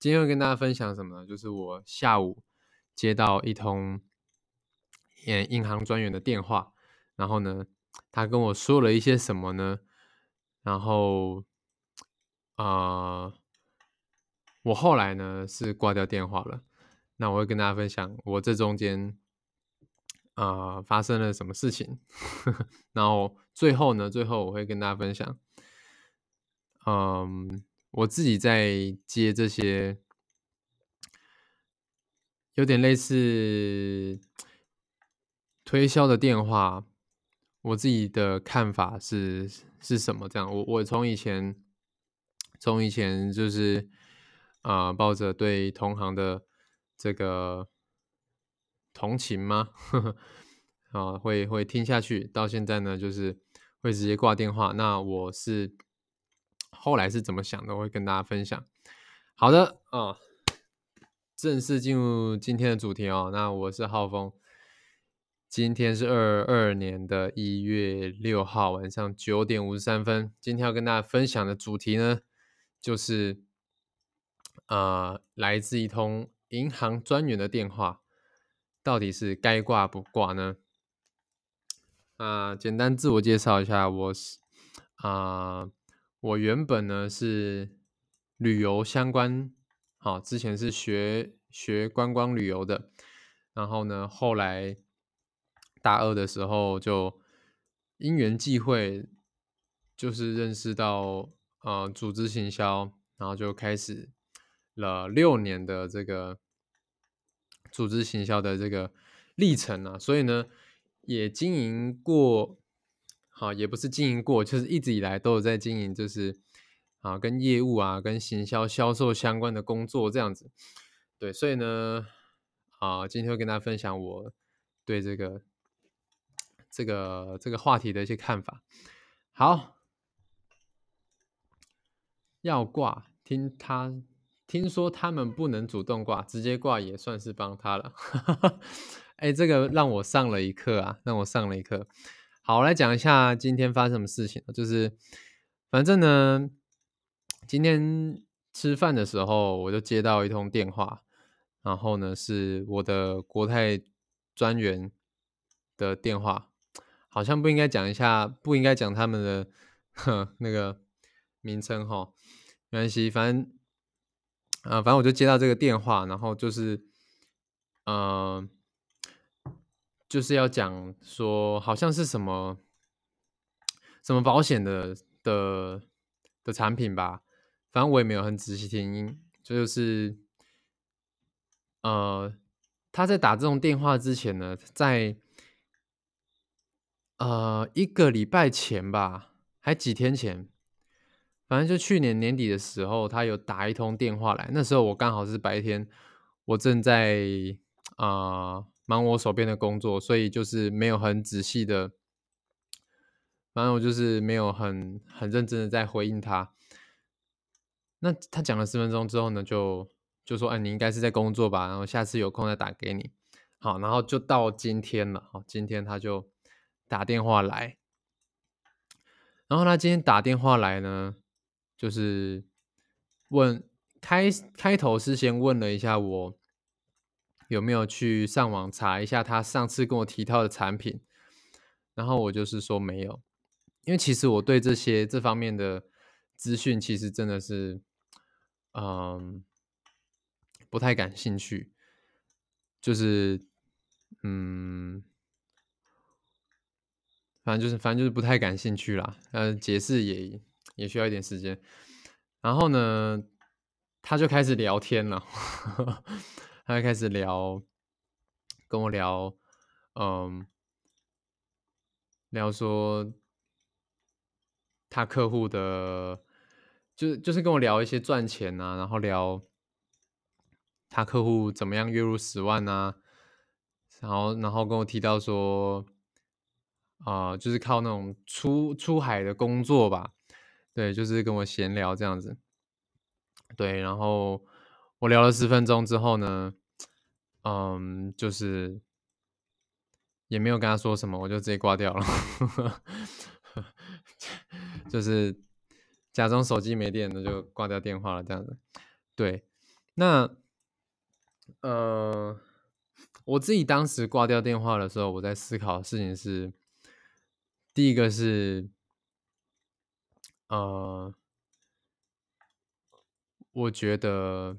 今天会跟大家分享什么呢？就是我下午接到一通银银行专员的电话，然后呢，他跟我说了一些什么呢？然后，啊，我后来呢是挂掉电话了。那我会跟大家分享我这中间啊发生了什么事情。然后最后呢，最后我会跟大家分享，嗯。我自己在接这些有点类似推销的电话，我自己的看法是是什么？这样，我我从以前从以前就是啊，抱着对同行的这个同情吗？啊，会会听下去，到现在呢，就是会直接挂电话。那我是。后来是怎么想的？我会跟大家分享。好的啊，正式进入今天的主题哦。那我是浩峰，今天是二二年的一月六号晚上九点五十三分。今天要跟大家分享的主题呢，就是呃，来自一通银行专员的电话，到底是该挂不挂呢？啊，简单自我介绍一下，我是啊。我原本呢是旅游相关，好，之前是学学观光旅游的，然后呢，后来大二的时候就因缘际会，就是认识到呃组织行销，然后就开始了六年的这个组织行销的这个历程啊，所以呢也经营过。好，也不是经营过，就是一直以来都有在经营，就是啊，跟业务啊、跟行销、销售相关的工作这样子。对，所以呢，啊，今天会跟大家分享我对这个、这个、这个话题的一些看法。好，要挂，听他听说他们不能主动挂，直接挂也算是帮他了。哎，这个让我上了一课啊，让我上了一课。好，我来讲一下今天发生什么事情。就是，反正呢，今天吃饭的时候，我就接到一通电话，然后呢，是我的国泰专员的电话，好像不应该讲一下，不应该讲他们的那个名称哈，没关系，反正啊，反正我就接到这个电话，然后就是，嗯。就是要讲说，好像是什么什么保险的的的产品吧，反正我也没有很仔细听。就是，呃，他在打这种电话之前呢，在呃一个礼拜前吧，还几天前，反正就去年年底的时候，他有打一通电话来。那时候我刚好是白天，我正在啊。忙我手边的工作，所以就是没有很仔细的，反正我就是没有很很认真的在回应他。那他讲了十分钟之后呢，就就说：“哎，你应该是在工作吧？然后下次有空再打给你。”好，然后就到今天了。好，今天他就打电话来，然后他今天打电话来呢，就是问开开头是先问了一下我。有没有去上网查一下他上次跟我提到的产品？然后我就是说没有，因为其实我对这些这方面的资讯其实真的是，嗯，不太感兴趣。就是，嗯，反正就是反正就是不太感兴趣啦。嗯，解释也也需要一点时间。然后呢，他就开始聊天了。他开始聊，跟我聊，嗯，聊说他客户的，就是就是跟我聊一些赚钱啊，然后聊他客户怎么样月入十万啊，然后然后跟我提到说，啊，就是靠那种出出海的工作吧，对，就是跟我闲聊这样子，对，然后。我聊了十分钟之后呢，嗯，就是也没有跟他说什么，我就直接挂掉了，就是假装手机没电那就挂掉电话了这样子。对，那呃，我自己当时挂掉电话的时候，我在思考的事情是，第一个是，呃，我觉得。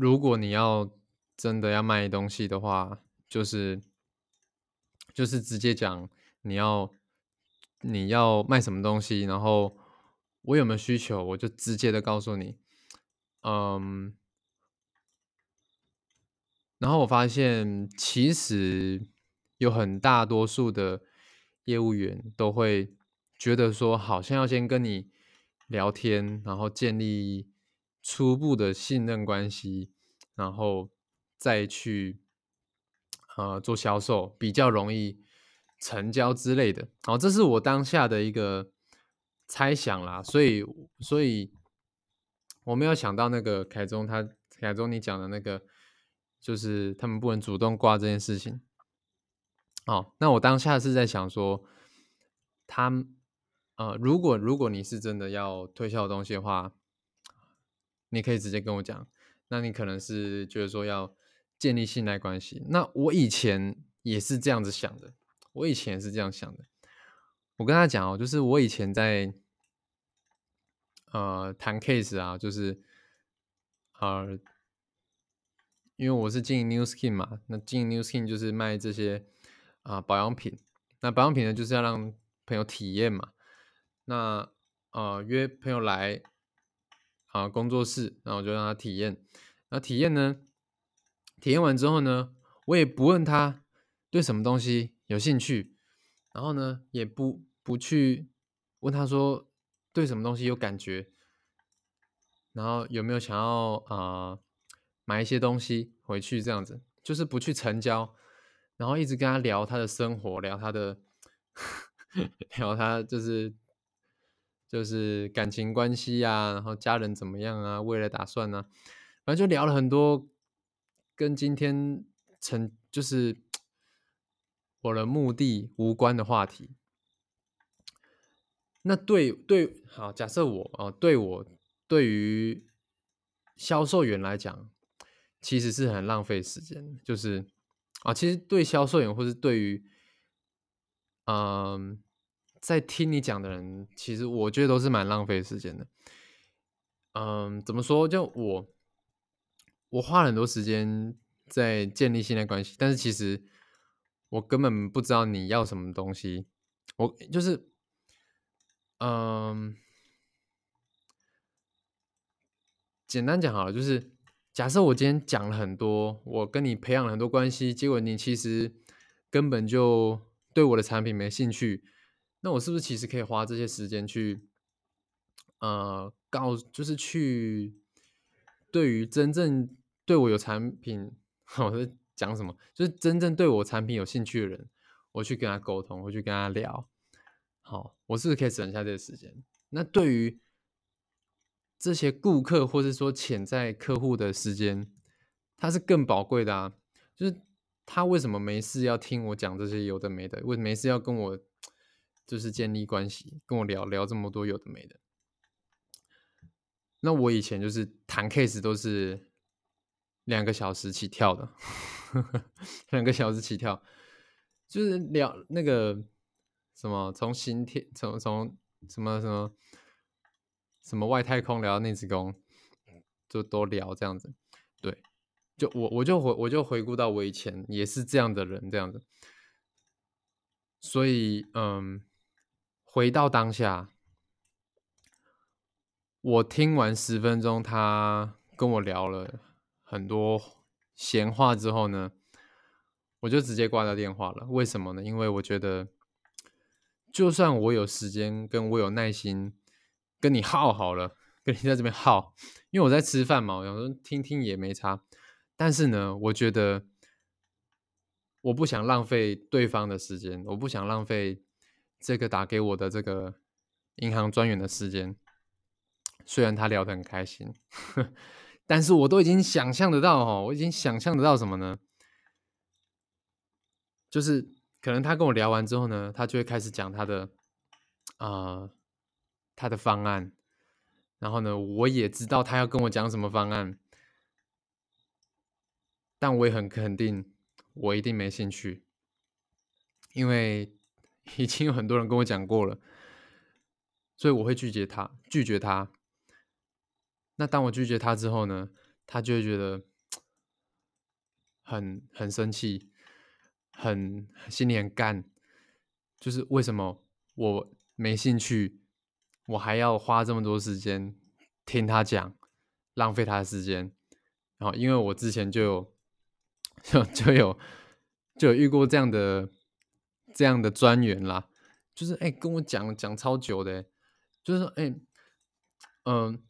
如果你要真的要卖东西的话，就是就是直接讲你要你要卖什么东西，然后我有没有需求，我就直接的告诉你。嗯，然后我发现其实有很大多数的业务员都会觉得说，好像要先跟你聊天，然后建立。初步的信任关系，然后再去呃做销售，比较容易成交之类的。好，这是我当下的一个猜想啦。所以，所以我没有想到那个凯中他凯中你讲的那个，就是他们不能主动挂这件事情。哦，那我当下是在想说，他呃，如果如果你是真的要推销东西的话。你可以直接跟我讲，那你可能是觉得说要建立信赖关系。那我以前也是这样子想的，我以前是这样想的。我跟他讲哦，就是我以前在呃谈 case 啊，就是呃，因为我是经营 New Skin 嘛，那经营 New Skin 就是卖这些啊保养品。那保养品呢，就是要让朋友体验嘛。那呃约朋友来。啊，工作室，然后我就让他体验。那体验呢？体验完之后呢，我也不问他对什么东西有兴趣，然后呢，也不不去问他说对什么东西有感觉，然后有没有想要啊买一些东西回去这样子，就是不去成交，然后一直跟他聊他的生活，聊他的，聊他就是。就是感情关系啊，然后家人怎么样啊？未来打算呢？反正就聊了很多跟今天成就是我的目的无关的话题。那对对，好，假设我哦，对我对于销售员来讲，其实是很浪费时间。就是啊，其实对销售员或是对于嗯。在听你讲的人，其实我觉得都是蛮浪费时间的。嗯，怎么说？就我，我花了很多时间在建立信赖关系，但是其实我根本不知道你要什么东西。我就是，嗯，简单讲好了，就是假设我今天讲了很多，我跟你培养了很多关系，结果你其实根本就对我的产品没兴趣。那我是不是其实可以花这些时间去，呃，告就是去对于真正对我有产品，我在讲什么？就是真正对我产品有兴趣的人，我去跟他沟通，我去跟他聊。好，我是不是可以省下这个时间？那对于这些顾客或者说潜在客户的时间，它是更宝贵的啊。就是他为什么没事要听我讲这些有的没的？为没事要跟我？就是建立关系，跟我聊聊这么多有的没的。那我以前就是谈 case 都是两个小时起跳的，两个小时起跳，就是聊那个什么从新天从从什么什么什么外太空聊到内子宫，就都聊这样子。对，就我我就回我就回顾到我以前也是这样的人这样子，所以嗯。回到当下，我听完十分钟，他跟我聊了很多闲话之后呢，我就直接挂掉电话了。为什么呢？因为我觉得，就算我有时间，跟我有耐心跟你耗好了，跟你在这边耗，因为我在吃饭嘛，我想说听听也没差。但是呢，我觉得我不想浪费对方的时间，我不想浪费。这个打给我的这个银行专员的时间，虽然他聊得很开心，但是我都已经想象得到哦，我已经想象得到什么呢？就是可能他跟我聊完之后呢，他就会开始讲他的啊他的方案，然后呢，我也知道他要跟我讲什么方案，但我也很肯定，我一定没兴趣，因为已经有很多人跟我讲过了，所以我会拒绝他，拒绝他。那当我拒绝他之后呢，他就会觉得很很生气，很心里很干，就是为什么我没兴趣，我还要花这么多时间听他讲，浪费他的时间。然后，因为我之前就有 就就有就有遇过这样的这样的专员啦，就是哎跟我讲讲超久的，就是说哎嗯。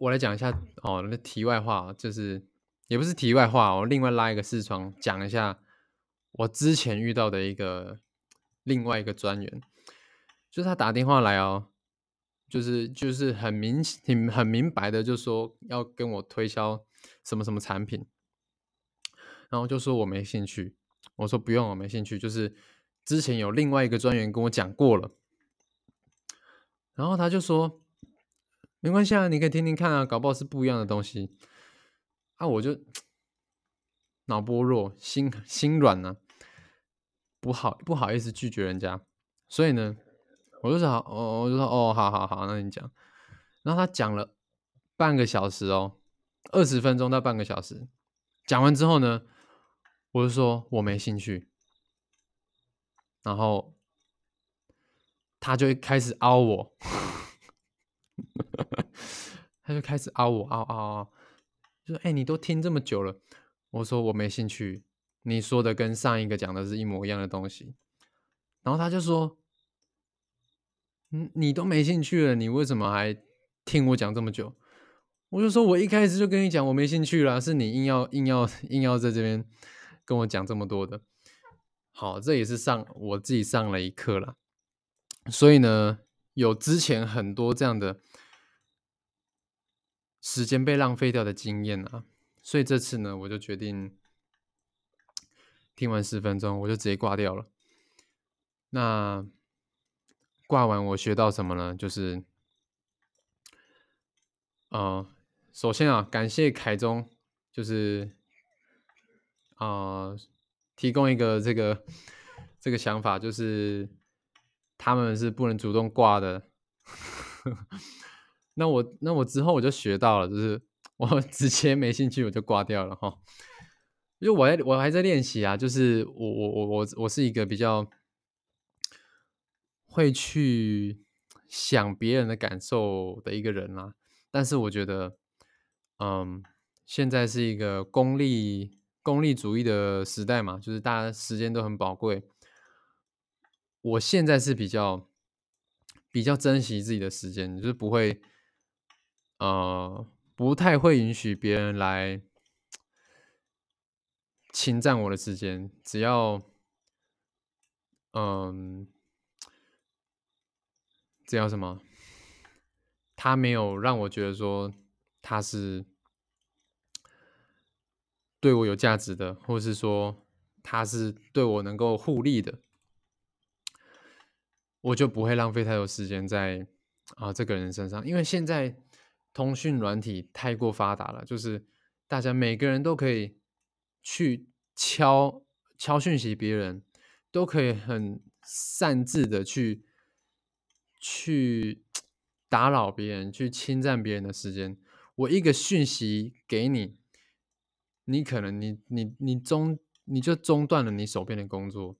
我来讲一下哦，那题外话就是也不是题外话，我另外拉一个视窗讲一下我之前遇到的一个另外一个专员，就是他打电话来哦，就是就是很明挺很明白的就说要跟我推销什么什么产品，然后就说我没兴趣，我说不用我没兴趣，就是之前有另外一个专员跟我讲过了，然后他就说。没关系啊，你可以听听看啊，搞不好是不一样的东西啊！我就 脑波弱，心心软呢，不好不好意思拒绝人家，所以呢，我就说好，哦，我就说哦，好好好，那你讲。然后他讲了半个小时哦，二十分钟到半个小时，讲完之后呢，我就说我没兴趣，然后 他就开始凹我。他就开始嗷我嗷嗷嗷，就说：“哎，你都听这么久了。”我说：“我没兴趣。”你说的跟上一个讲的是一模一样的东西。然后他就说：“嗯，你都没兴趣了，你为什么还听我讲这么久？”我就说：“我一开始就跟你讲我没兴趣了，是你硬要硬要硬要在这边跟我讲这么多的。”好，这也是上我自己上了一课了。所以呢。有之前很多这样的时间被浪费掉的经验啊，所以这次呢，我就决定听完十分钟，我就直接挂掉了。那挂完我学到什么呢？就是，呃，首先啊，感谢凯中，就是啊，提供一个这个这个想法，就是。他们是不能主动挂的，那我那我之后我就学到了，就是 我直接没兴趣我就挂掉了哈，因为我还我还在练习啊，就是我我我我我是一个比较会去想别人的感受的一个人啦，但是我觉得，嗯，现在是一个功利功利主义的时代嘛，就是大家时间都很宝贵。我现在是比较比较珍惜自己的时间，就是不会，呃，不太会允许别人来侵占我的时间。只要，嗯，只要什么，他没有让我觉得说他是对我有价值的，或是说他是对我能够互利的。我就不会浪费太多时间在啊这个人身上，因为现在通讯软体太过发达了，就是大家每个人都可以去敲敲讯息，别人都可以很擅自的去去打扰别人，去侵占别人的时间。我一个讯息给你，你可能你你你中你就中断了你手边的工作，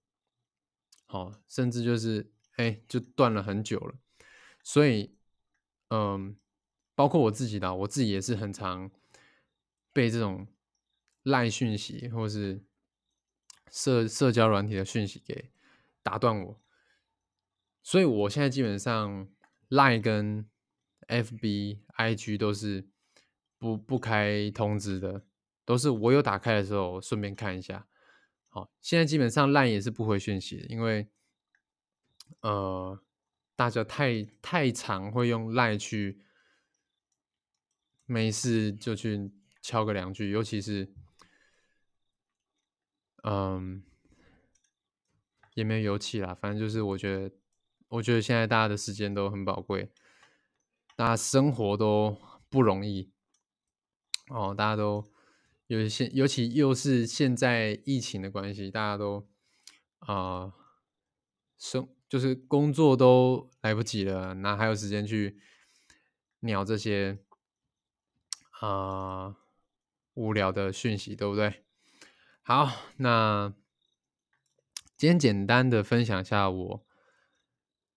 好，甚至就是。哎，就断了很久了，所以，嗯，包括我自己的，我自己也是很常被这种赖讯息或是社社交软体的讯息给打断我，所以我现在基本上赖跟 FB、IG 都是不不开通知的，都是我有打开的时候顺便看一下。好，现在基本上赖也是不回讯息，因为。呃，大家太太常会用赖去，没事就去敲个两句，尤其是，嗯，也没有油气啦，反正就是我觉得，我觉得现在大家的时间都很宝贵，大家生活都不容易哦，大家都有些，尤其又是现在疫情的关系，大家都啊生就是工作都来不及了，哪还有时间去鸟这些啊无聊的讯息，对不对？好，那今天简单的分享一下我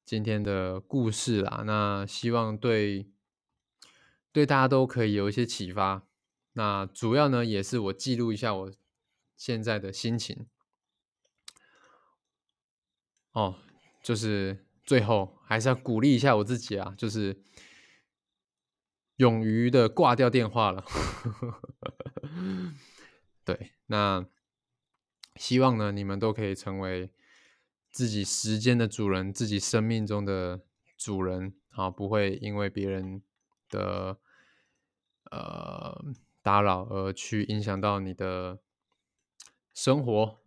今天的故事啦。那希望对对大家都可以有一些启发。那主要呢，也是我记录一下我现在的心情。哦，就是最后还是要鼓励一下我自己啊，就是勇于的挂掉电话了。对，那。希望呢，你们都可以成为自己时间的主人，自己生命中的主人啊，不会因为别人的呃打扰而去影响到你的生活